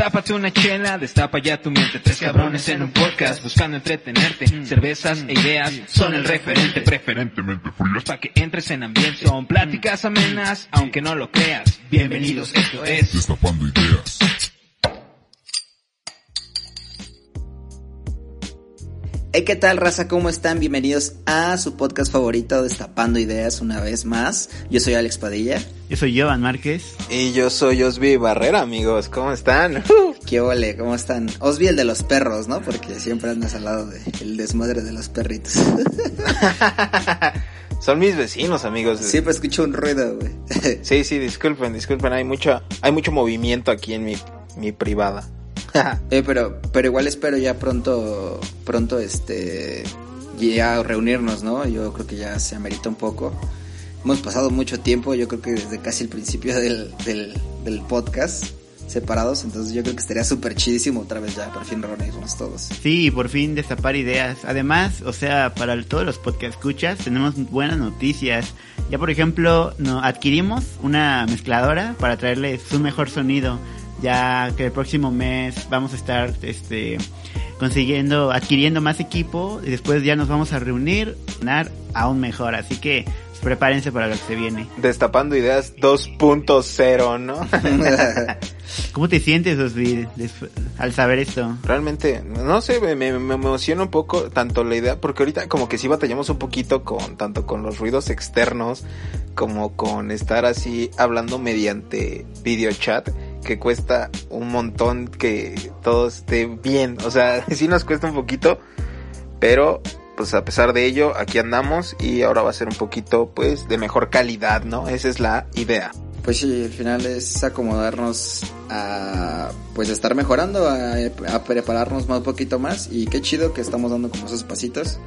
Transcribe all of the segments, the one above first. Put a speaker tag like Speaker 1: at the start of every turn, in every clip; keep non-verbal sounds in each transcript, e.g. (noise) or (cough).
Speaker 1: Tápate una chela, destapa ya tu mente. Tres cabrones en un podcast buscando entretenerte. Cervezas e ideas son el referente, preferentemente frías. Para que entres en ambiente. Son pláticas amenas, aunque no lo creas. Bienvenidos, esto es
Speaker 2: Destapando ideas.
Speaker 3: Hey, ¿qué tal, raza? ¿Cómo están? Bienvenidos a su podcast favorito, Destapando Ideas, una vez más. Yo soy Alex Padilla.
Speaker 4: Yo soy Jovan Márquez.
Speaker 5: Y yo soy Osby Barrera, amigos. ¿Cómo están? (laughs)
Speaker 3: ¿Qué ole? ¿Cómo están? Osby el de los perros, ¿no? Porque siempre andas al lado del desmadre de los perritos. (laughs)
Speaker 5: Son mis vecinos, amigos.
Speaker 3: Siempre escucho un ruido, güey.
Speaker 5: sí, sí, disculpen, disculpen. Hay mucho, hay mucho movimiento aquí en mi, mi privada. (laughs)
Speaker 3: eh, pero, pero igual espero ya pronto, pronto, este, ya reunirnos, ¿no? Yo creo que ya se amerita un poco. Hemos pasado mucho tiempo, yo creo que desde casi el principio del, del, podcast separados, entonces yo creo que estaría súper chidísimo otra vez ya por fin reunirnos todos.
Speaker 4: Sí, por fin destapar ideas. Además, o sea, para todos los podcast escuchas tenemos buenas noticias. Ya por ejemplo, no, adquirimos una mezcladora para traerle su mejor sonido ya que el próximo mes vamos a estar este consiguiendo adquiriendo más equipo y después ya nos vamos a reunir aún mejor. Así que prepárense para lo que se viene.
Speaker 5: Destapando ideas 2.0 no (laughs)
Speaker 4: cómo te sientes Osvid al saber esto
Speaker 5: realmente no sé me, me, me, emociona un poco tanto la idea porque ahorita como que sí batallamos un poquito con tanto con los ruidos externos como con estar así hablando mediante video chat que cuesta un montón que todo esté bien. O sea, (laughs) sí nos cuesta un poquito, pero pues a pesar de ello, aquí andamos y ahora va a ser un poquito pues de mejor calidad, ¿no? Esa es la idea.
Speaker 3: Pues sí, al final es acomodarnos a pues estar mejorando, a, a prepararnos más un poquito más y qué chido que estamos dando como esos pasitos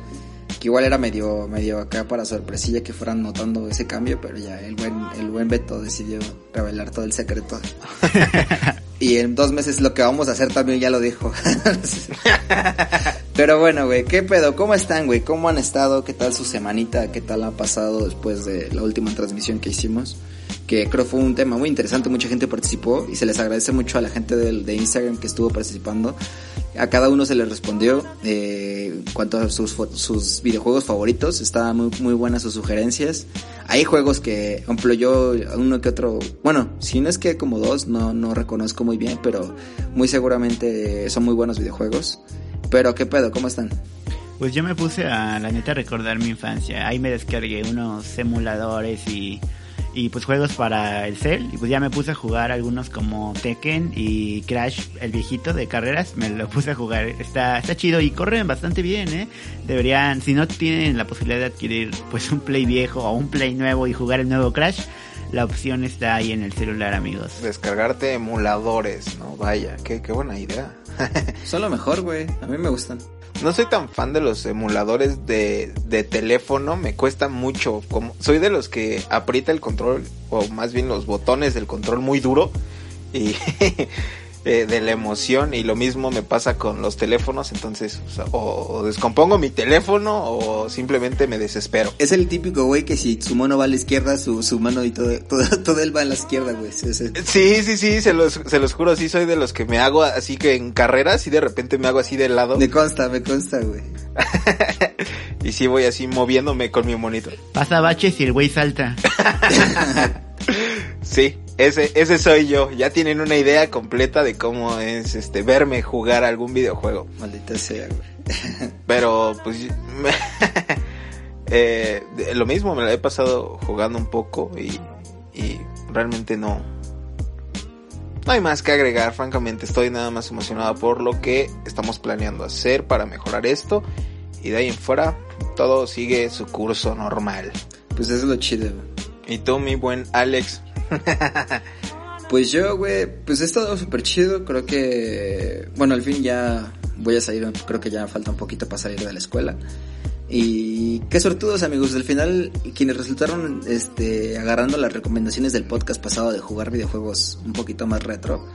Speaker 3: que igual era medio medio acá para sorpresilla que fueran notando ese cambio, pero ya el buen el buen Beto decidió revelar todo el secreto. (laughs) y en dos meses lo que vamos a hacer también ya lo dijo. (laughs) pero bueno, güey, ¿qué pedo? ¿Cómo están, güey? ¿Cómo han estado? ¿Qué tal su semanita? ¿Qué tal ha pasado después de la última transmisión que hicimos? que creo fue un tema muy interesante, mucha gente participó y se les agradece mucho a la gente de, de Instagram que estuvo participando. A cada uno se les respondió eh, en cuanto a sus, sus videojuegos favoritos, estaban muy, muy buenas sus sugerencias. Hay juegos que, yo, uno que otro, bueno, si no es que como dos, no, no reconozco muy bien, pero muy seguramente son muy buenos videojuegos. Pero, ¿qué pedo? ¿Cómo están?
Speaker 4: Pues yo me puse a, la neta, a recordar mi infancia. Ahí me descargué unos emuladores y y pues juegos para el cel. Y pues ya me puse a jugar algunos como Tekken y Crash el viejito de carreras. Me lo puse a jugar. Está está chido y corren bastante bien eh deberían si no tienen la posibilidad de adquirir pues un play viejo o un play nuevo y jugar el nuevo Crash la opción está ahí en el celular amigos.
Speaker 5: Descargarte emuladores no vaya qué, qué buena idea (laughs)
Speaker 3: son lo mejor güey a mí me gustan
Speaker 5: no soy tan fan de los emuladores de, de, teléfono, me cuesta mucho. Como, soy de los que aprieta el control, o más bien los botones del control muy duro. Y (laughs) eh, de la emoción y lo mismo me pasa con los teléfonos, entonces o, sea, o, o, descompongo mi teléfono o simplemente me desespero.
Speaker 3: Es el típico güey que si su mano va a la izquierda, su, su mano y todo, todo, (laughs) todo, él va a la izquierda, güey. Sí, sí,
Speaker 5: sí, se los, se los juro, sí soy de los que me hago así que en carreras y de repente me hago así de lado.
Speaker 3: Me consta, me consta, güey. (laughs)
Speaker 5: y sí voy así moviéndome con mi monitor.
Speaker 4: Pasa baches y el güey salta. (laughs)
Speaker 5: sí, ese, ese soy yo. Ya tienen una idea completa de cómo es este verme jugar algún videojuego.
Speaker 3: Maldita sea, güey. (laughs)
Speaker 5: Pero pues (laughs) eh, lo mismo me lo he pasado jugando un poco y, y realmente no. No hay más que agregar, francamente estoy nada más emocionado por lo que estamos planeando hacer para mejorar esto y de ahí en fuera todo sigue su curso normal.
Speaker 3: Pues eso es lo chido.
Speaker 5: ¿Y tú, mi buen Alex? (laughs)
Speaker 3: pues yo, güey, pues he estado súper chido. Creo que, bueno, al fin ya voy a salir, creo que ya falta un poquito para salir de la escuela. Y qué sortudos amigos, al final quienes resultaron este, agarrando las recomendaciones del podcast pasado de jugar videojuegos un poquito más retro,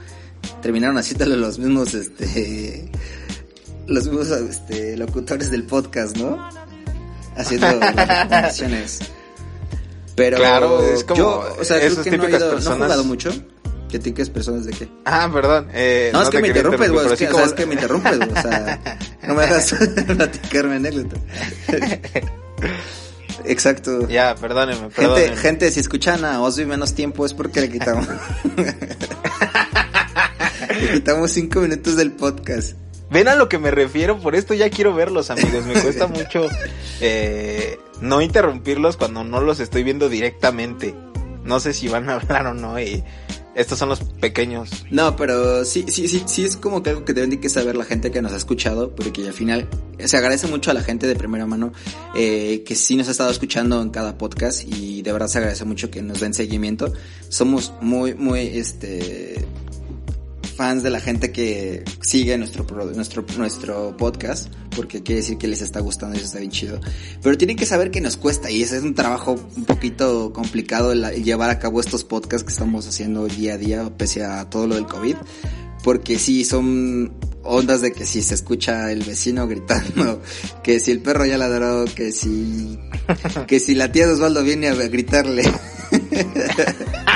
Speaker 3: terminaron haciéndole los mismos, este, (laughs) los mismos este, locutores del podcast, ¿no? Haciendo las (laughs) recomendaciones. Pero
Speaker 5: claro, es como
Speaker 3: yo, o sea, creo que no, ido, no he jugado mucho. ¿Critiques personas de qué?
Speaker 5: Ah, perdón. Eh,
Speaker 3: no, es que me interrumpes, güey. Es, que, o sea, es que me interrumpes, güey. O sea, (laughs) no me dejas (laughs) platicarme anécdota. (laughs) Exacto.
Speaker 5: Ya, perdónenme,
Speaker 3: Gente,
Speaker 5: perdónenme.
Speaker 3: gente, si escuchan a Osby menos tiempo es porque le quitamos. le quitamos cinco minutos del podcast.
Speaker 5: Ven a lo que me refiero, por esto ya quiero verlos, amigos. Me cuesta (laughs) mucho eh, no interrumpirlos cuando no los estoy viendo directamente. No sé si van a (laughs) hablar o no y estos son los pequeños.
Speaker 3: No, pero sí, sí, sí, sí es como que algo que deben de que saber la gente que nos ha escuchado, porque al final se agradece mucho a la gente de primera mano eh, que sí nos ha estado escuchando en cada podcast y de verdad se agradece mucho que nos den seguimiento. Somos muy, muy, este, fans de la gente que sigue nuestro, nuestro, nuestro podcast, porque quiere decir que les está gustando y eso está bien chido. Pero tienen que saber que nos cuesta y ese es un trabajo un poquito complicado el, el llevar a cabo estos podcasts que estamos haciendo día a día, pese a todo lo del COVID. Porque sí, son ondas de que si se escucha el vecino gritando, (laughs) que si el perro ya ladró, que si, que si la tía de Osvaldo viene a gritarle. (laughs)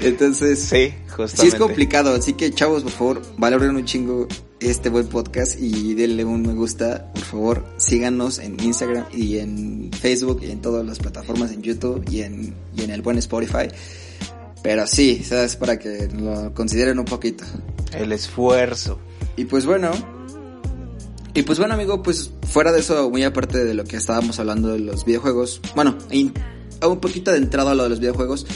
Speaker 3: Entonces,
Speaker 5: Sí, justamente.
Speaker 3: Sí es complicado, así que chavos, por favor, valoren un chingo este buen podcast y denle un me gusta, por favor, síganos en Instagram y en Facebook y en todas las plataformas, en YouTube y en, y en el buen Spotify. Pero sí, sabes, para que lo consideren un poquito.
Speaker 5: El esfuerzo.
Speaker 3: Y pues bueno, y pues bueno amigo, pues fuera de eso, muy aparte de lo que estábamos hablando de los videojuegos, bueno, y un poquito de entrada a lo de los videojuegos,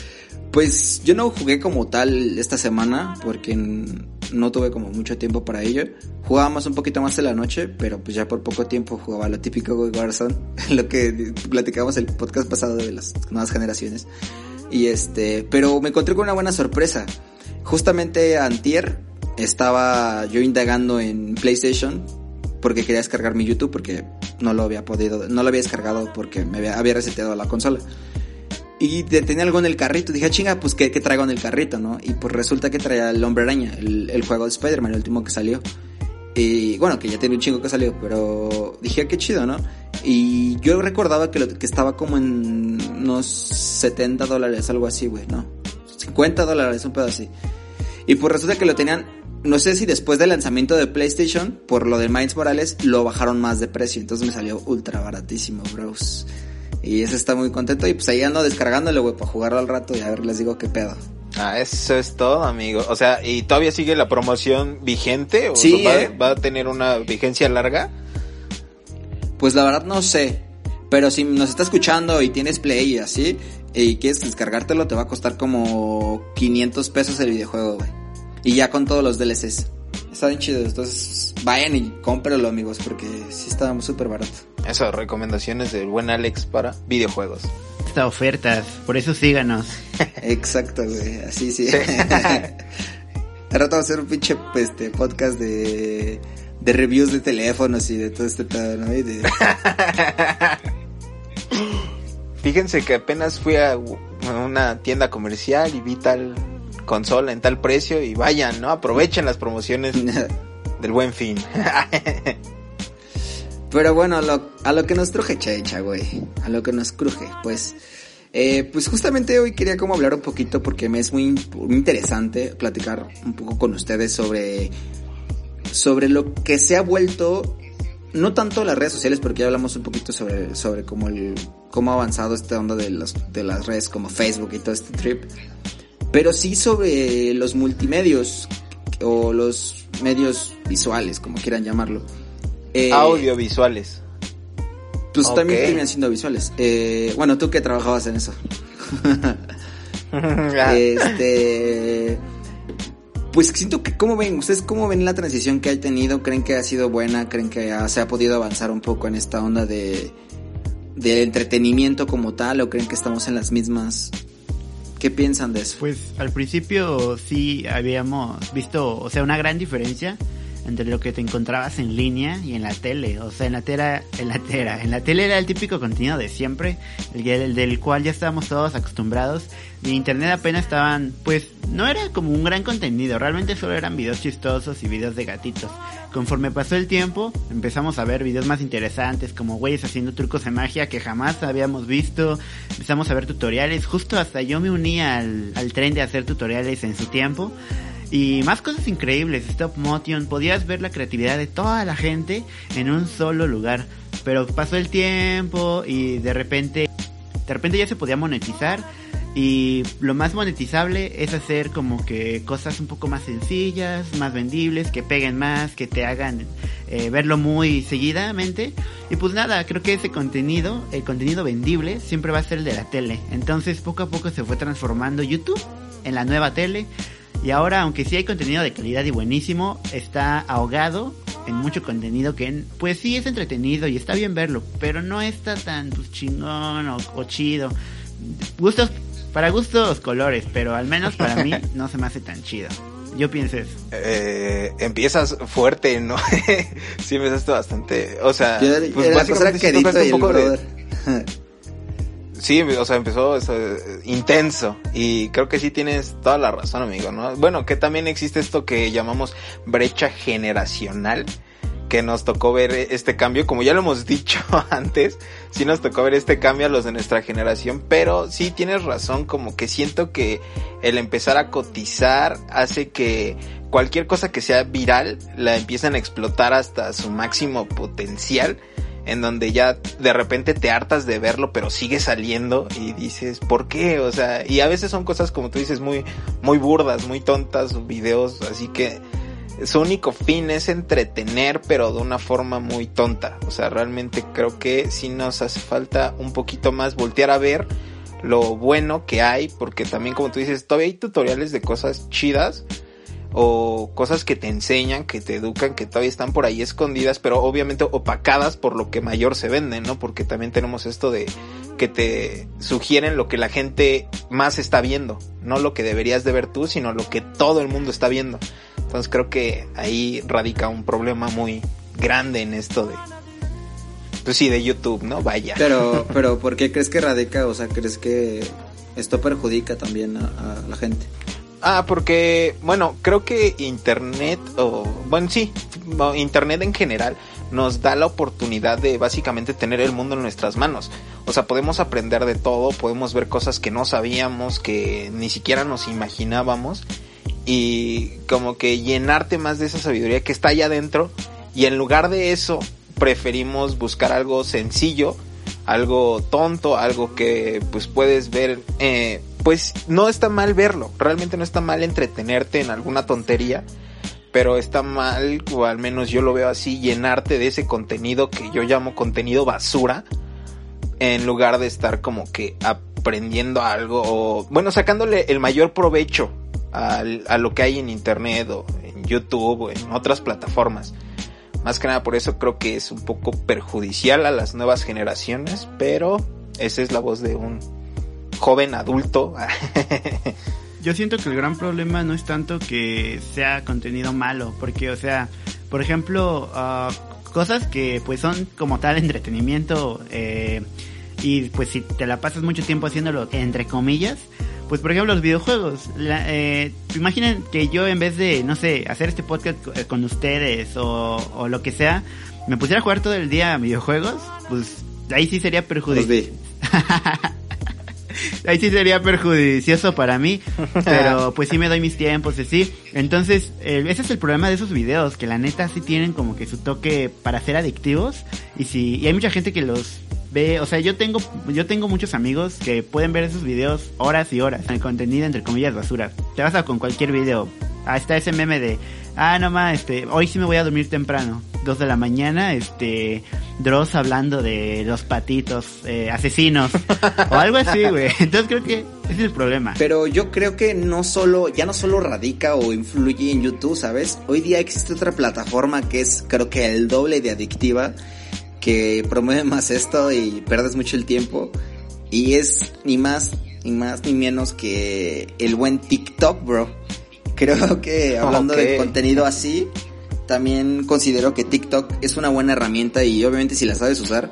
Speaker 3: pues yo no jugué como tal esta semana porque no tuve como mucho tiempo para ello. Jugaba más un poquito más en la noche, pero pues ya por poco tiempo jugaba lo típico Warzone, (laughs) lo que platicamos el podcast pasado de las nuevas generaciones. Y este, pero me encontré con una buena sorpresa. Justamente antier estaba yo indagando en PlayStation porque quería descargar mi YouTube porque no lo había podido, no lo había descargado porque me había, había reseteado la consola. Y te- tenía algo en el carrito. Dije, "Ah, chinga, pues ¿qué, traigo en el carrito, ¿no? Y pues resulta que traía el Hombre Araña, el, el juego de Spider-Man, el último que salió. Y bueno, que ya tiene un chingo que salió, pero dije, "Ah, qué chido, ¿no? Y yo recordaba que, lo, que estaba como en unos 70 dólares, algo así, güey, ¿no? 50 dólares, un pedo así. Y pues resulta que lo tenían, no sé si después del lanzamiento de PlayStation, por lo de Miles Morales, lo bajaron más de precio. Entonces me salió ultra baratísimo, bros. Y eso está muy contento. Y pues ahí ando descargándolo, güey, para jugarlo al rato y a ver, les digo qué pedo.
Speaker 5: Ah, eso es todo, amigo. O sea, ¿y todavía sigue la promoción vigente? ¿O
Speaker 3: Sí,
Speaker 5: va,
Speaker 3: ¿eh?
Speaker 5: va a tener una vigencia larga?
Speaker 3: Pues la verdad no sé. Pero si nos está escuchando y tienes Play y así, y quieres descargártelo, te va a costar como 500 pesos el videojuego, güey. Y ya con todos los DLCs. Está bien chido. Entonces vayan y cómpralo, amigos, porque sí está súper barato.
Speaker 5: Esas recomendaciones del buen Alex para videojuegos.
Speaker 4: Estas ofertas, por eso síganos. (laughs)
Speaker 3: Exacto, güey. Así sí.
Speaker 5: Sí. (laughs)
Speaker 3: Al rato va a ser un pinche pues, este, podcast de, de reviews de teléfonos y de todo este pedo, ¿no? Y de- (laughs)
Speaker 5: Fíjense que apenas fui a una tienda comercial y vi tal consola en tal precio y vayan, ¿no? Aprovechen las promociones (laughs) del buen fin. (laughs)
Speaker 3: Pero bueno, a lo, a lo que nos truje, checha, güey. A lo que nos cruje, pues. Eh, pues justamente hoy quería como hablar un poquito porque me es muy, muy interesante platicar un poco con ustedes sobre, sobre lo que se ha vuelto, no tanto las redes sociales, porque ya hablamos un poquito sobre, sobre cómo el, cómo ha avanzado esta onda de las, de las redes como Facebook y todo este trip. Pero sí sobre los multimedios o los medios visuales, como quieran llamarlo. Eh,
Speaker 5: Audiovisuales.
Speaker 3: Pues
Speaker 5: Ok.
Speaker 3: también terminan siendo visuales. Eh, bueno, tú que trabajabas en eso. (laughs) Este. Pues siento que, ¿cómo ven? ¿Ustedes cómo ven la transición que ha tenido? ¿Creen que ha sido buena? ¿Creen que ha- se ha podido avanzar un poco en esta onda de, de entretenimiento como tal? ¿O creen que estamos en las mismas? ¿Qué piensan de eso?
Speaker 4: Pues al principio sí habíamos visto, o sea, una gran diferencia entre lo que te encontrabas en línea y en la tele. O sea, en la tele, en la tele, en la tele era el típico contenido de siempre, el del cual ya estábamos todos acostumbrados. Y en internet apenas estaban, pues, no era como un gran contenido, realmente solo eran videos chistosos y videos de gatitos. Conforme pasó el tiempo, empezamos a ver videos más interesantes, como güeyes haciendo trucos de magia que jamás habíamos visto. Empezamos a ver tutoriales, justo hasta yo me uní al, al tren de hacer tutoriales en su tiempo. Y más cosas increíbles, stop motion, podías ver la creatividad de toda la gente en un solo lugar. Pero pasó el tiempo y de repente, de repente ya se podía monetizar y lo más monetizable es hacer como que cosas un poco más sencillas, más vendibles, que peguen más, que te hagan eh, verlo muy seguidamente. Y pues nada, creo que ese contenido, el contenido vendible, siempre va a ser el de la tele. Entonces poco a poco se fue transformando YouTube en la nueva tele. Y ahora, aunque sí hay contenido de calidad y buenísimo, está ahogado en mucho contenido que, pues sí es entretenido y está bien verlo, pero no está tan pues, chingón o, o chido. Gustos para gustos colores, pero al menos para mí (laughs) no se me hace tan chido. Yo pienso eso.
Speaker 5: Eh, empiezas fuerte, ¿no? (laughs) sí, empezaste bastante. O sea,
Speaker 3: Yo,
Speaker 5: pues básicamente tocaste
Speaker 3: quedito y
Speaker 5: un poco de-. (laughs) Sí, o sea, empezó eso, eh, intenso. Y creo que sí tienes toda la razón, amigo, ¿no? Bueno, que también existe esto que llamamos brecha generacional, que nos tocó ver este cambio, como ya lo hemos (laughs) dicho antes, sí nos tocó ver este cambio a los de nuestra generación, pero sí tienes razón, como que siento que el empezar a cotizar hace que cualquier cosa que sea viral la empiezan a explotar hasta su máximo potencial en donde ya de repente te hartas de verlo, pero sigue saliendo y dices, ¿por qué? O sea, y a veces son cosas como tú dices muy muy burdas, muy tontas, videos, así que su único fin es entretener, pero de una forma muy tonta. O sea, realmente creo que sí nos hace falta un poquito más voltear a ver lo bueno que hay, porque también como tú dices, todavía hay tutoriales de cosas chidas o cosas que te enseñan, que te educan, que todavía están por ahí escondidas, pero obviamente opacadas por lo que mayor se vende, ¿no? Porque también tenemos esto de que te sugieren lo que la gente más está viendo, no lo que deberías de ver tú, sino lo que todo el mundo está viendo. Entonces creo que ahí radica un problema muy grande en esto de, pues sí, de YouTube, ¿no? Vaya.
Speaker 3: Pero, pero, ¿por qué crees que radica? O sea, ¿crees que esto perjudica también a, a la gente?
Speaker 5: Ah, porque, bueno, creo que Internet, o, bueno, sí, Internet en general nos da la oportunidad de básicamente tener el mundo en nuestras manos. O sea, podemos aprender de todo, podemos ver cosas que no sabíamos, que ni siquiera nos imaginábamos, y como que llenarte más de esa sabiduría que está allá adentro, y en lugar de eso, preferimos buscar algo sencillo, algo tonto, algo que pues puedes ver, eh, pues no está mal verlo, realmente no está mal entretenerte en alguna tontería, pero está mal, o al menos yo lo veo así, llenarte de ese contenido que yo llamo contenido basura, en lugar de estar como que aprendiendo algo, o bueno, sacándole el mayor provecho a lo que hay en internet o en YouTube o en otras plataformas. Más que nada por eso creo que es un poco perjudicial a las nuevas generaciones, pero esa es la voz de un joven adulto.
Speaker 4: Yo siento que el gran problema no es tanto que sea contenido malo, porque, o sea, por ejemplo, ah, cosas que pues son como tal entretenimiento eh, y pues si te la pasas mucho tiempo haciéndolo entre comillas, pues por ejemplo los videojuegos. La, eh, imaginen que yo en vez de, no sé, hacer este podcast eh, con ustedes o, o lo que sea, me pusiera a jugar todo el día videojuegos, pues ahí sí sería perjudicial. (laughs) (laughs) Ahí sí sería perjudicioso para mí, pero (laughs) pues sí me doy mis tiempos, sí. Entonces, eh, ese es el problema de esos videos, que la neta sí tienen como que su toque para ser adictivos y si y hay mucha gente que los ve, o sea, yo tengo yo tengo muchos amigos que pueden ver esos videos horas y horas, el contenido entre comillas basura. Te vas a con cualquier video. Está ese meme de, ah, no más, este, hoy sí me voy a dormir temprano, dos de la mañana, este, Dross hablando de los patitos eh, asesinos (laughs) o algo así, güey. Entonces creo que ese es el problema.
Speaker 3: Pero yo creo que no solo, ya no solo radica o influye en YouTube, ¿sabes? Hoy día existe otra plataforma que es creo que el doble de adictiva, que promueve más esto y pierdes mucho el tiempo. Y es ni más, ni más ni menos que el buen TikTok, bro. Creo que hablando de contenido así, también considero que TikTok es una buena herramienta y obviamente si la sabes usar,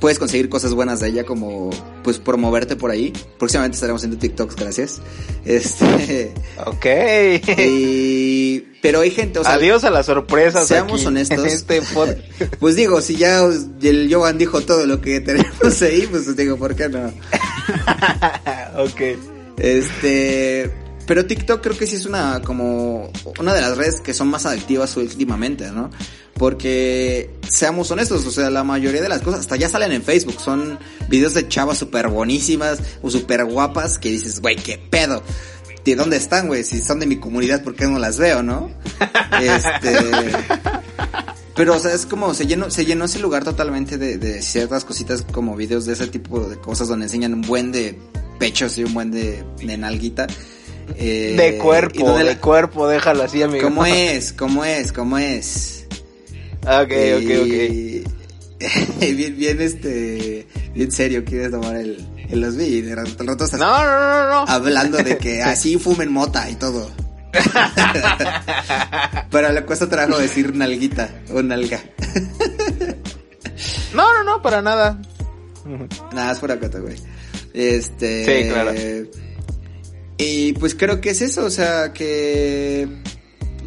Speaker 3: puedes conseguir cosas buenas de ella como pues promoverte por ahí. Próximamente estaremos haciendo TikToks, gracias. Este
Speaker 5: Ok.
Speaker 3: y pero hay gente, o sea,
Speaker 5: Adiós a las sorpresas.
Speaker 3: seamos
Speaker 5: aquí,
Speaker 3: honestos.
Speaker 5: en este (laughs)
Speaker 3: pues digo, si ya el Jovan dijo todo lo que tenemos ahí, pues digo, ¿por qué no? (laughs)
Speaker 5: ok.
Speaker 3: Este, pero TikTok creo que sí es una como una de las redes que son más adictivas últimamente, ¿no? Porque seamos honestos, o sea, la mayoría de las cosas hasta ya salen en Facebook, son videos de chavas súper bonísimas o súper guapas que dices, güey, qué pedo. ¿De dónde están, güey? Si son de mi comunidad, ¿por qué no las veo, no? (laughs) Este, pero, o sea, es como se llenó, se llenó ese lugar totalmente de, de ciertas cositas como videos de ese tipo de cosas donde enseñan un buen de pechos y un buen de, de nalguita. Eh,
Speaker 5: de
Speaker 3: y
Speaker 5: cuerpo,
Speaker 3: donde
Speaker 5: de
Speaker 3: la-
Speaker 5: cuerpo, déjalo así, amigo.
Speaker 3: ¿Cómo (laughs) es? ¿Cómo es? ¿Cómo es?
Speaker 5: Ok, ok, ok.
Speaker 3: Y- (laughs) bien, bien, este, bien serio quieres tomar el, el los vi y de rato, rato estás
Speaker 5: No, no, no, no.
Speaker 3: hablando de que (laughs) así fumen mota y todo. Pero le cuesta trabajo decir nalguita o nalga.
Speaker 5: No, no, no, para nada.
Speaker 3: Nada, es fuera cota, güey. Este.
Speaker 5: Sí, claro.
Speaker 3: Y pues creo que es eso, o sea, que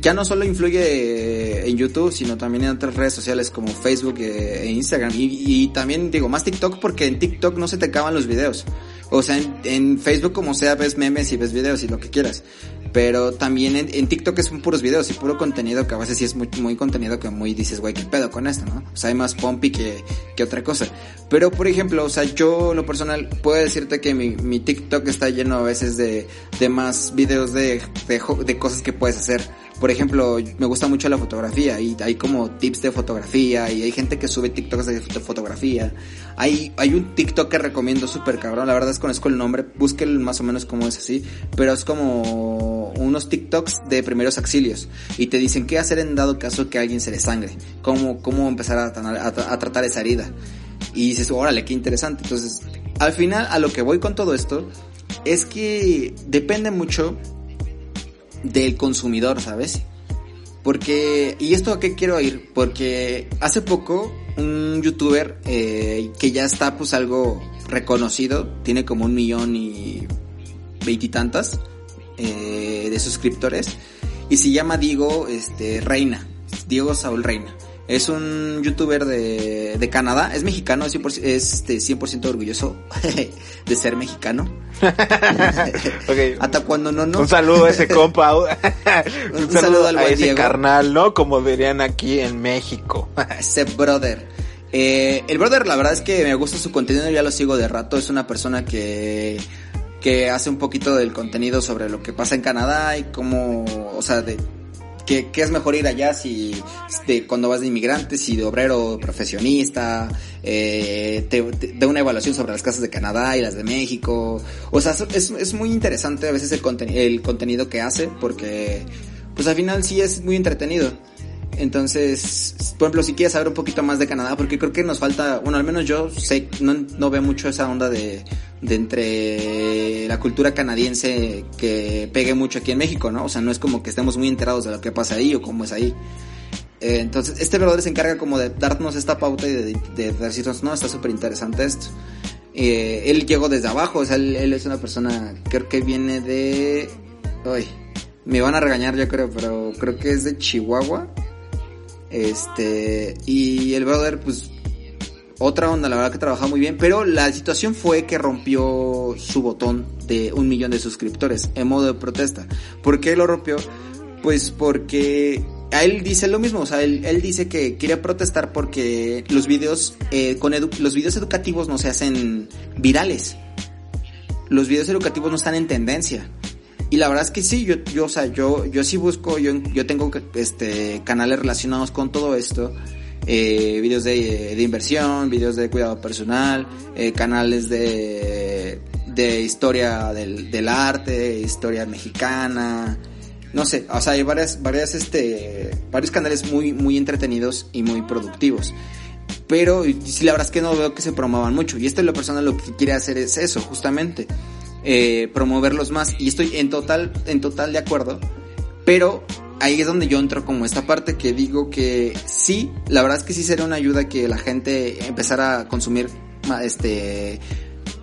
Speaker 3: ya no solo influye en YouTube, sino también en otras redes sociales como Facebook eh, e Instagram. Y, y también digo, más TikTok porque en TikTok no se te acaban los videos. O sea, en, en Facebook como sea ves memes y ves videos y lo que quieras. Pero también en, en TikTok son puros videos y puro contenido que a veces sí es muy, muy contenido que muy dices, güey, qué pedo con esto, ¿no? O sea, hay más pompi que, que otra cosa. Pero, por ejemplo, o sea, yo, lo personal, puedo decirte que mi, mi TikTok está lleno a veces de, de más videos de, de, cosas que puedes hacer. Por ejemplo, me gusta mucho la fotografía y hay como tips de fotografía y hay gente que sube TikToks de foto- fotografía. Hay, hay un TikTok que recomiendo súper cabrón, la verdad desconozco el nombre, busquen más o menos cómo es así, pero es como unos TikToks de primeros auxilios y te dicen qué hacer en dado caso que alguien se le sangre, cómo, cómo empezar a tratar esa herida. Y dices, órale, qué interesante. Entonces, al final, a lo que voy con todo esto, es que depende mucho del consumidor, ¿sabes? Porque, ¿y esto a qué quiero ir? Porque hace poco un youtuber eh, que ya está pues algo reconocido, tiene como un millón y veintitantas eh, de suscriptores, y se llama Diego este, Reina, Diego Saúl Reina. Es un youtuber de, de Canadá, es mexicano, es 100%, es, este, 100% orgulloso (laughs) de ser mexicano. (laughs) (laughs) Hasta cuando no, no.
Speaker 5: Un saludo a ese compa. un,
Speaker 3: Un
Speaker 5: saludo,
Speaker 3: al
Speaker 5: a
Speaker 3: buen
Speaker 5: ese
Speaker 3: Diego.
Speaker 5: carnal, ¿no? Como dirían aquí en México.
Speaker 3: Ese brother. Eh, el brother, la verdad es que me gusta su contenido, ya lo sigo de rato. Es una persona que, que hace un poquito del contenido sobre lo que pasa en Canadá y cómo, o sea, de que, es mejor ir allá si de, cuando vas de inmigrante, si de obrero profesionista, eh, te, te da una evaluación sobre las casas de Canadá y las de México. O sea, es, es muy interesante a veces el, conten- el contenido que hace porque, pues al final sí es muy entretenido. Entonces, por ejemplo, si quieres saber un poquito más de Canadá, porque creo que nos falta, bueno, al menos yo sé, no, veo mucho esa onda de, entre la cultura canadiense que pegue mucho aquí en México, ¿no? O sea, no es como que estemos muy enterados de lo que pasa ahí o cómo es ahí. Eh, entonces, este brother se encarga como de darnos esta pauta y de decirnos, no, está súper interesante esto. Eh, él llegó desde abajo, o sea, él, él es una persona, creo que viene de... Ay, me van a regañar yo creo, pero creo que es de Chihuahua. Este, y el brother, pues, otra onda, la verdad que trabaja muy bien, pero la situación fue que rompió su botón de un millón de suscriptores en modo de protesta. ¿Por qué lo rompió? Pues porque él dice lo mismo, o sea, él, él dice que quiere protestar porque los videos, eh, con edu- los videos educativos no se hacen virales. Los videos educativos no están en tendencia. Y la verdad es que sí, yo, yo, o sea, yo, yo sí busco, yo, yo tengo este canales relacionados con todo esto, eh, videos de, inversión, videos de cuidado personal, eh, canales de, de historia del, del arte, historia mexicana, no sé, o sea, hay varias, varias, este, varios canales muy, muy entretenidos y muy productivos. Pero sí, la verdad es que no veo que se promuevan mucho. Y esto es lo personal lo que quiere hacer es eso, justamente. Eh, promoverlos más. Y estoy en total, en total de acuerdo. Pero ahí es donde yo entro como esta parte que digo que sí, la verdad es que sí sería una ayuda que la gente empezara a consumir este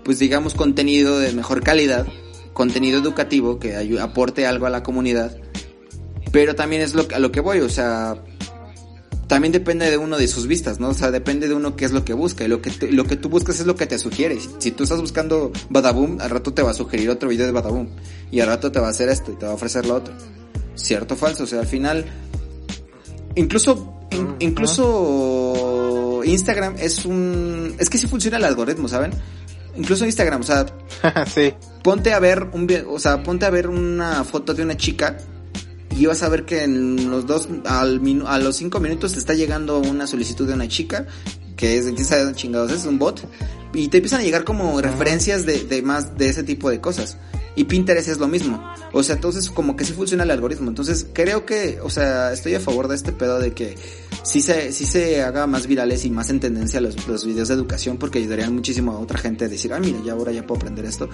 Speaker 3: pues digamos contenido de mejor calidad, contenido educativo que aporte algo a la comunidad. Pero también es lo, a lo que voy, o sea, también depende de uno de sus vistas, ¿no? O sea, depende de uno qué es lo que busca. Y lo que, lo que tú buscas es lo que te sugiere. Si, tú estás buscando Badaboom, al rato te va a sugerir otro video de Badaboom. Y al rato te va a hacer esto y te va a ofrecer lo otro. Cierto o falso. O sea, al final, incluso, incluso Instagram es un, es que sí funciona el algoritmo, ¿saben? Incluso Instagram, o sea, (laughs)
Speaker 5: sí.
Speaker 3: ponte a ver un, o sea, ponte a ver una foto de una chica y vas a ver que en los dos, al a los cinco minutos te está llegando una solicitud de una chica que es, quién sabe chingados, es un bot, y te empiezan a llegar como referencias de más de ese tipo de cosas. Y Pinterest es lo mismo. O sea, entonces como que sí funciona el algoritmo. Entonces creo que, o sea, estoy a favor de este pedo de que sí se, sí se haga más virales y más en tendencia los, los videos de educación porque ayudarían muchísimo a otra gente a decir, ah, mira, ya ahora ya puedo aprender esto.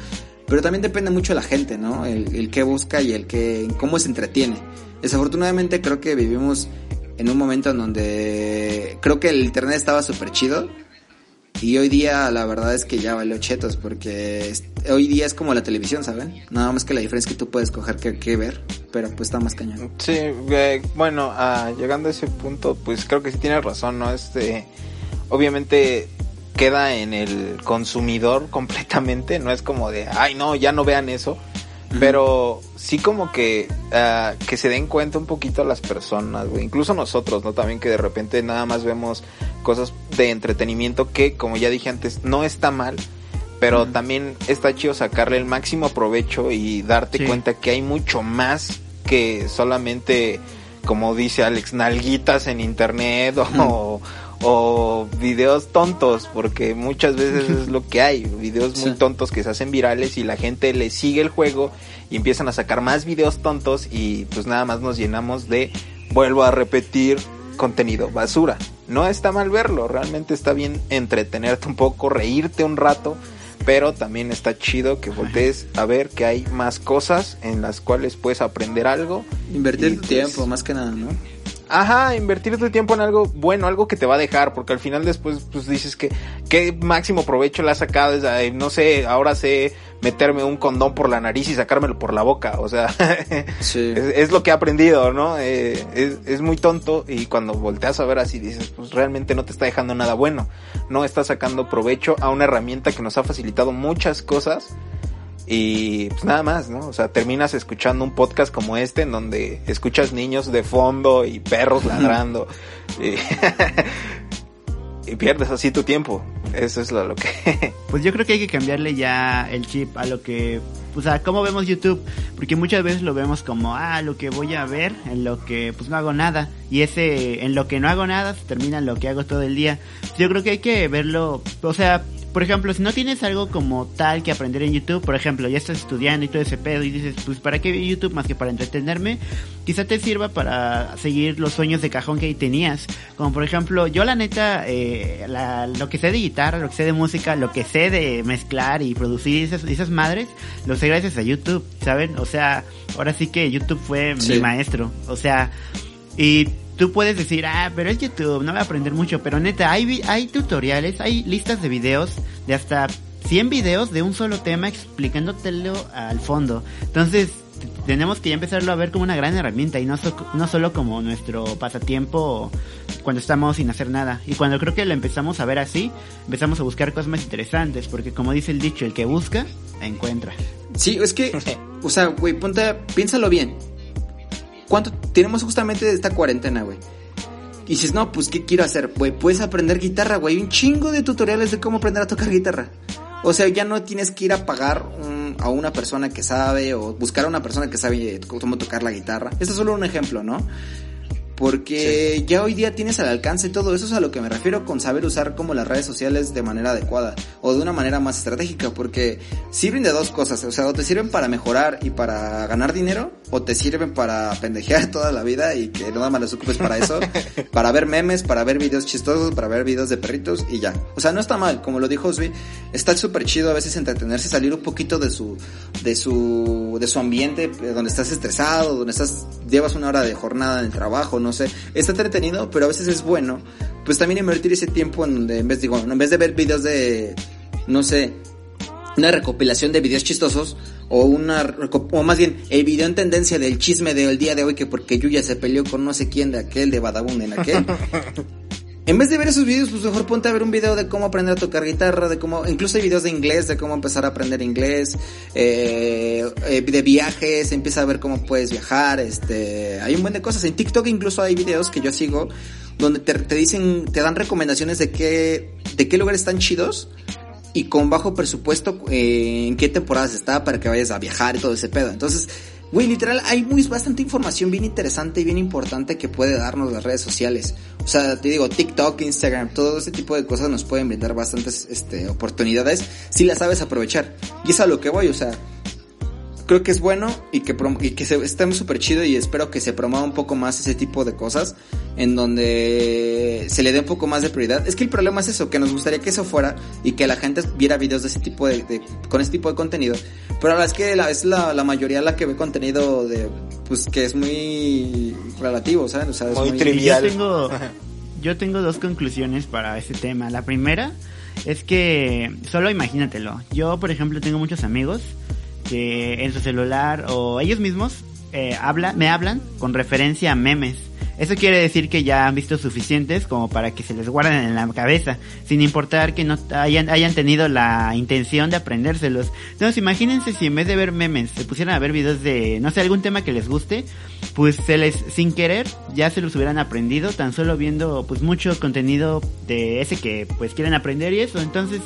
Speaker 3: Pero también depende mucho de la gente, ¿no? El, el que busca y el que, cómo se entretiene. Desafortunadamente creo que vivimos en un momento en donde creo que el internet estaba súper chido. Y hoy día la verdad es que ya vale chetos porque hoy día es como la televisión, ¿saben? Nada más que la diferencia es que tú puedes coger qué, ver, pero pues está más cañón.
Speaker 5: Sí, eh, bueno, ah, llegando a ese punto, pues creo que sí tienes razón, ¿no? Este, obviamente queda en el consumidor (laughs) completamente, no es como de, ay no, ya no vean eso pero sí como que, uh, que se den cuenta un poquito las personas, güey. Incluso nosotros, ¿no? También que de repente nada más vemos cosas de entretenimiento que, como ya dije antes, no está mal. Pero también está chido sacarle el máximo provecho y darte cuenta que hay mucho más que solamente, como dice Alex, nalguitas en internet (laughs) o, o videos tontos, porque muchas veces es lo que hay, videos muy tontos que se hacen virales y la gente le sigue el juego y empiezan a sacar más videos tontos y pues nada más nos llenamos de, vuelvo a repetir, contenido basura. No está mal verlo, realmente está bien entretenerte un poco, reírte un rato, pero también está chido que voltees a ver que hay más cosas en las cuales puedes aprender algo.
Speaker 3: Invertir tu pues, tiempo, más que nada, ¿no?
Speaker 5: Ajá, invertir tu tiempo en algo bueno, algo que te va a dejar, porque al final después pues dices que qué máximo provecho le has sacado, no sé, ahora sé meterme un condón por la nariz y sacármelo por la boca, o sea, (laughs) es, lo que he aprendido, ¿no? Eh, es, es, muy tonto y cuando volteas a ver así dices, pues realmente no te está dejando nada bueno, no estás sacando provecho a una herramienta que nos ha facilitado muchas cosas y pues nada más, ¿no? O sea, terminas escuchando un podcast como este en donde escuchas niños de fondo y perros ladrando. y, (laughs) y, pierdes así tu tiempo. Eso es lo, lo que... (laughs)
Speaker 4: pues yo creo que hay que cambiarle ya el chip a lo que... O sea, ¿cómo vemos YouTube? Porque muchas veces lo vemos como, ah, lo que voy a ver, en lo que pues no hago nada. Y ese, en lo que no hago nada, se termina en lo que hago todo el día. Yo creo que hay que verlo, o sea, por ejemplo, si no tienes algo como tal que aprender en YouTube, por ejemplo, ya estás estudiando y todo ese pedo y dices, pues ¿para qué YouTube más que para entretenerme? Quizá te sirva para seguir los sueños de cajón que tenías. Como por ejemplo, yo la neta, eh, lo que sé de guitarra, lo que sé de música, lo que sé de mezclar y producir esas, esas madres, lo sé gracias a YouTube, ¿saben? O sea, ahora sí que YouTube fue mi maestro. O sea, y tú puedes decir, ah, pero es YouTube, no voy a aprender mucho, pero neta, hay, hay tutoriales, hay listas de videos de hasta 100 videos de un solo tema explicándotelo al fondo. Entonces, tenemos que ya empezarlo a ver como una gran herramienta y no, no solo como nuestro pasatiempo cuando estamos sin hacer nada. Y cuando creo que lo empezamos a ver así, empezamos a buscar cosas más interesantes, porque como dice el dicho, el que busca, encuentra.
Speaker 3: Sí, es que, o sea, güey, ponte, piénsalo bien. ¿Cuánto tenemos justamente esta cuarentena, güey? Y dices, no, pues, ¿qué quiero hacer? Güey, puedes aprender guitarra, güey. Un chingo de tutoriales de cómo aprender a tocar guitarra. O sea, ya no tienes que ir a pagar a una persona que sabe o buscar a una persona que sabe cómo tocar la guitarra. Este es solo un ejemplo, ¿no? Porque ya hoy día tienes al alcance todo eso es a lo que me refiero con saber usar como las redes sociales de manera adecuada o de una manera más estratégica porque sirven de dos cosas, o sea, o te sirven para mejorar y para ganar dinero o te sirven para pendejear toda la vida y que nada más las ocupes para eso, (laughs) para ver memes, para ver videos chistosos, para ver videos de perritos y ya. O sea, no está mal, como lo dijo Osby, está súper chido a veces entretenerse, salir un poquito de su, de su, de su ambiente, eh, donde estás estresado, donde estás, llevas una hora de jornada en el trabajo, no sé. Está entretenido, pero a veces es bueno, pues también invertir ese tiempo en donde en vez, digo, en vez de ver videos de, no sé, una recopilación de videos chistosos o una o más bien el video en tendencia del chisme del día de hoy que porque Yuya se peleó con no sé quién de aquel de Badabun en aquel. (laughs) En vez de ver esos videos pues mejor ponte a ver un video de cómo aprender a tocar guitarra de cómo incluso hay videos de inglés de cómo empezar a aprender inglés eh, eh, de viajes empieza a ver cómo puedes viajar este hay un buen de cosas. En TikTok incluso hay videos que yo sigo donde te, te dicen te dan recomendaciones de qué de qué lugares están chidos y con bajo presupuesto eh, en qué temporadas está para que vayas a viajar y todo ese pedo. Entonces, güey, literal, hay muy bastante información bien interesante y bien importante que puede darnos las redes sociales. O sea, te digo, TikTok, Instagram, todo ese tipo de cosas nos pueden brindar bastantes este, oportunidades si las sabes aprovechar. Y es a lo que voy, o sea, creo que es bueno y que, y que se, está súper chido y espero que se promueva un poco más ese tipo de cosas en donde se le dé un poco más de prioridad. Es que el problema es eso, que nos gustaría que eso fuera y que la gente viera videos de ese tipo de, con ese tipo de contenido. Pero la verdad es que la, es la, la, mayoría la que ve contenido de, pues que es muy relativo, ¿sabes? O sea, es
Speaker 5: muy, trivial.
Speaker 4: Yo tengo, (laughs) yo tengo dos conclusiones para ese tema. La primera es que, solo imagínatelo. Yo, por ejemplo, tengo muchos amigos en su celular o ellos mismos eh, habla, me hablan con referencia a memes. Eso quiere decir que ya han visto suficientes como para que se les guarden en la cabeza, sin importar que no hayan, hayan tenido la intención de aprendérselos. Entonces imagínense si en vez de ver memes se pusieran a ver videos de, no sé, algún tema que les guste, pues se les, sin querer, ya se los hubieran aprendido, tan solo viendo pues mucho contenido de ese que pues quieren aprender y eso. Entonces,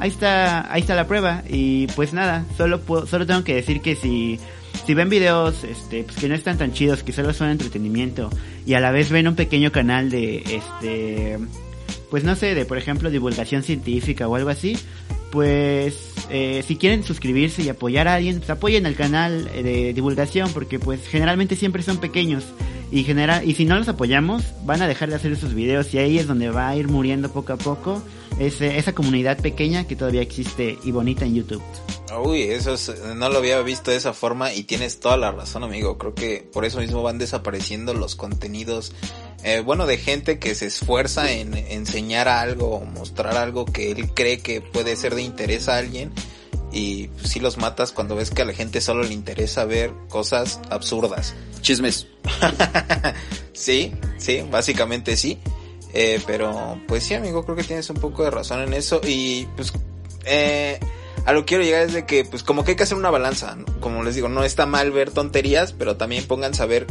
Speaker 4: ahí está, ahí está la prueba. Y pues nada, solo puedo, solo tengo que decir que si si ven videos este, pues que no están tan chidos, que solo son entretenimiento, y a la vez ven un pequeño canal de, este, pues no sé, de por ejemplo divulgación científica o algo así, pues eh, si quieren suscribirse y apoyar a alguien, pues apoyen el canal de divulgación, porque pues generalmente siempre son pequeños y general y si no los apoyamos van a dejar de hacer esos videos y ahí es donde va a ir muriendo poco a poco ese, esa comunidad pequeña que todavía existe y bonita en YouTube.
Speaker 5: Uy, eso no lo había visto de esa forma y tienes toda la razón, amigo. Creo que por eso mismo van desapareciendo los contenidos, eh, bueno, de gente que se esfuerza en enseñar algo o mostrar algo que él cree que puede ser de interés a alguien. Y si sí los matas cuando ves que a la gente solo le interesa ver cosas absurdas.
Speaker 3: Chismes. (laughs)
Speaker 5: sí, sí, básicamente sí. Eh, pero pues sí, amigo, creo que tienes un poco de razón en eso. Y pues eh, a lo que quiero llegar es de que, pues como que hay que hacer una balanza. Como les digo, no está mal ver tonterías, pero también pongan a ver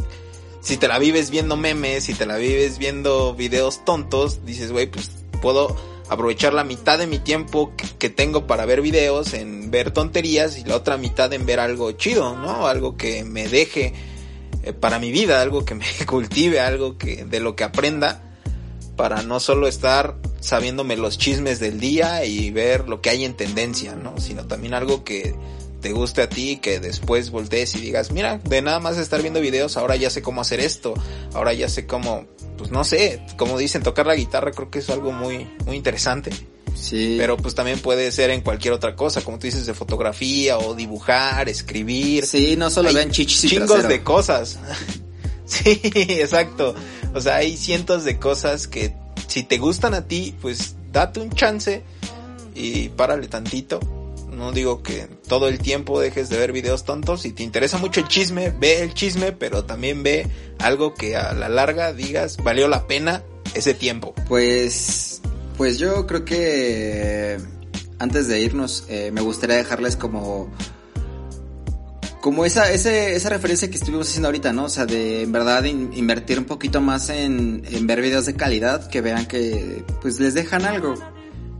Speaker 5: si te la vives viendo memes, si te la vives viendo videos tontos, dices, güey, pues puedo aprovechar la mitad de mi tiempo que, tengo para ver videos en ver tonterías y la otra mitad en ver algo chido, ¿no? Algo que me deje eh, para mi vida, algo que me (laughs) cultive, algo que de lo que aprenda para no solo estar sabiéndome los chismes del día y ver lo que hay en tendencia, ¿no? Sino también algo que te guste a ti, que después voltees y digas, mira, de nada más estar viendo videos, ahora ya sé cómo hacer esto, ahora ya sé cómo, pues no sé, como dicen, tocar la guitarra creo que es algo muy, muy interesante.
Speaker 3: Sí.
Speaker 5: Pero pues también puede ser en cualquier otra cosa, como tú dices, de fotografía o dibujar, escribir.
Speaker 3: Sí, no solo ven chichis y
Speaker 5: Chingos de cosas. (laughs) sí, exacto. O sea, hay cientos de cosas que si te gustan a ti, pues date un chance y párale tantito. No digo que todo el tiempo dejes de ver videos tontos. Si te interesa mucho el chisme, ve el chisme, pero también ve algo que a la larga digas valió la pena ese tiempo.
Speaker 3: Pues, pues yo creo que antes de irnos, eh, me gustaría dejarles como como esa, ese, esa referencia que estuvimos haciendo ahorita, ¿no? O sea, de en verdad invertir un poquito más en, en ver videos de calidad que vean que pues les dejan algo.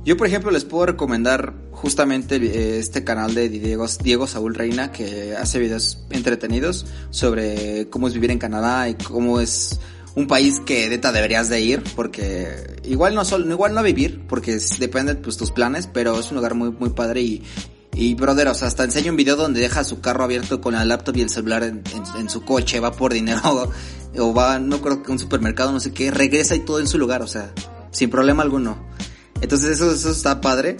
Speaker 3: Yo, por ejemplo, les puedo recomendar justamente eh, este canal de Diego, Diego Saúl Reina que hace videos entretenidos sobre cómo es vivir en Canadá y cómo es un país que neta deberías de ir porque igual no solo igual no vivir porque depende pues tus planes pero es un lugar muy muy padre y Y brother, o sea, hasta enseña un video donde deja su carro abierto con la laptop y el celular en, en su coche, va por dinero (laughs) o va, no creo que un supermercado, no sé qué, regresa y todo en su lugar, o sea, sin problema alguno. Entonces eso, eso está padre.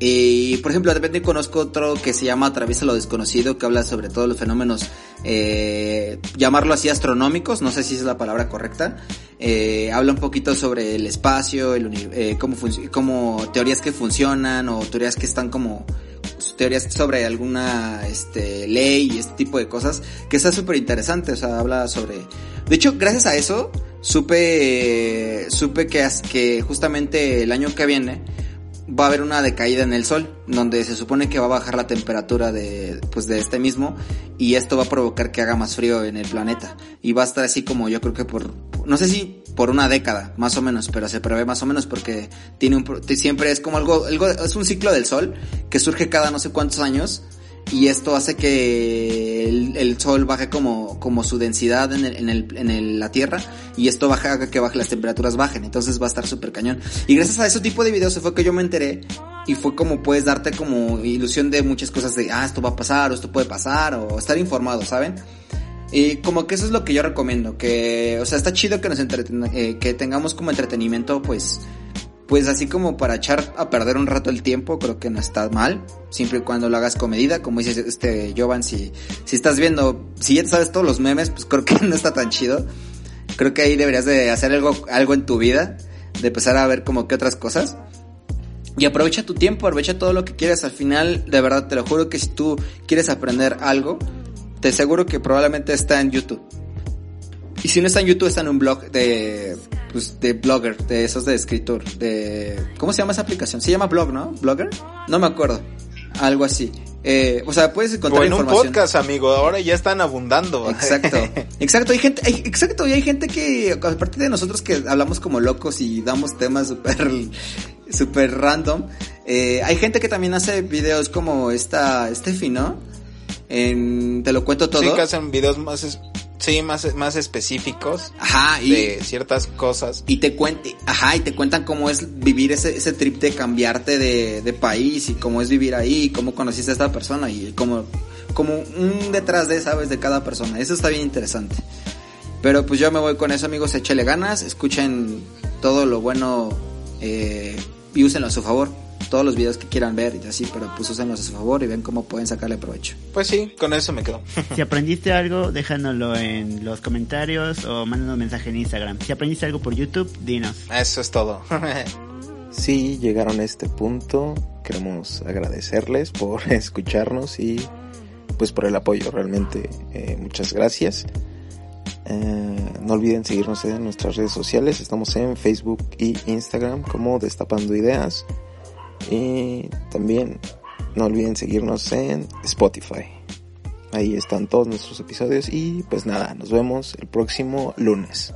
Speaker 3: Y por ejemplo, de repente conozco otro que se llama Atraviesa lo desconocido, que habla sobre todos los fenómenos, eh, llamarlo así astronómicos, no sé si es la palabra correcta. Eh, habla un poquito sobre el espacio, el eh, cómo, cómo teorías que funcionan o teorías que están como teorías sobre alguna este, ley y este tipo de cosas, que está súper interesante, o sea, habla sobre... De hecho, gracias a eso, supe, supe que, que justamente el año que viene va a haber una decaída en el sol, donde se supone que va a bajar la temperatura de, pues de este mismo, y esto va a provocar que haga más frío en el planeta. Y va a estar así como yo creo que por, no sé si por una década, más o menos, pero se prevé más o menos porque tiene un, siempre es como algo, algo, es un ciclo del sol que surge cada no sé cuántos años, y esto hace que el, sol baje como, como su densidad en, el, en, el, en la Tierra y esto baja que baje las temperaturas bajen, entonces va a estar súper cañón. Y gracias a ese tipo de videos fue que yo me enteré y fue como puedes darte como ilusión de muchas cosas de, ah, esto va a pasar o esto puede pasar o estar informado, ¿saben? Y como que eso es lo que yo recomiendo, que, o sea, está chido que nos eh, que tengamos como entretenimiento, pues, pues así como para echar a perder un rato el tiempo, creo que no está mal, siempre y cuando lo hagas con medida, como dice este Jovan, si, si estás viendo, si ya sabes todos los memes, pues creo que (laughs) no está tan chido. Creo que ahí deberías de hacer algo, algo en tu vida, de empezar a ver como que otras cosas. Y aprovecha tu tiempo, aprovecha todo lo que quieras. Al final, de verdad, te lo juro que si tú quieres aprender algo, te aseguro que probablemente está en YouTube. Y si no está en YouTube, está en un blog de, pues, de blogger, de esos de escritor, de, ¿cómo se llama esa aplicación? Se llama blog, ¿no? ¿Blogger? No me acuerdo. Algo así. Eh, o sea, puedes encontrar
Speaker 5: o en un podcast, amigo. Ahora ya están abundando. (laughs)
Speaker 3: Exacto. Exacto. Hay gente, hay, exacto. Y hay gente que, aparte de nosotros que hablamos como locos y damos temas súper, (laughs) súper random, eh, hay gente que también hace videos como esta, Steffi, ¿no? En, te lo cuento todo.
Speaker 5: Sí, que hacen videos más Sí, más, más específicos. Ajá, y, de ciertas cosas.
Speaker 3: Y te cuente, ajá, y te cuentan cómo es vivir ese, ese trip de cambiarte de, de país y cómo es vivir ahí, y cómo conociste a esta persona y como, como un detrás de, sabes, de cada persona. Eso está bien interesante. Pero pues yo me voy con eso, amigos. Échale ganas, escuchen todo lo bueno eh, y úsenlo a su favor todos los videos que quieran ver y así, pero pues úsenlos a su favor y ven cómo pueden sacarle provecho.
Speaker 5: Pues sí, con eso me quedo.
Speaker 4: si aprendiste algo, déjanoslo en los comentarios o mándanos un mensaje en Instagram. Si aprendiste algo por YouTube, dinos.
Speaker 5: Eso es todo. (laughs)
Speaker 2: si llegaron a este punto, queremos agradecerles por (laughs) escucharnos y pues por el apoyo, realmente eh, muchas gracias. Eh, no olviden seguirnos en nuestras redes sociales, estamos en Facebook y Instagram como Destapando Ideas. Y también no olviden seguirnos en Spotify. Ahí están todos nuestros episodios y pues nada, nos vemos el próximo lunes.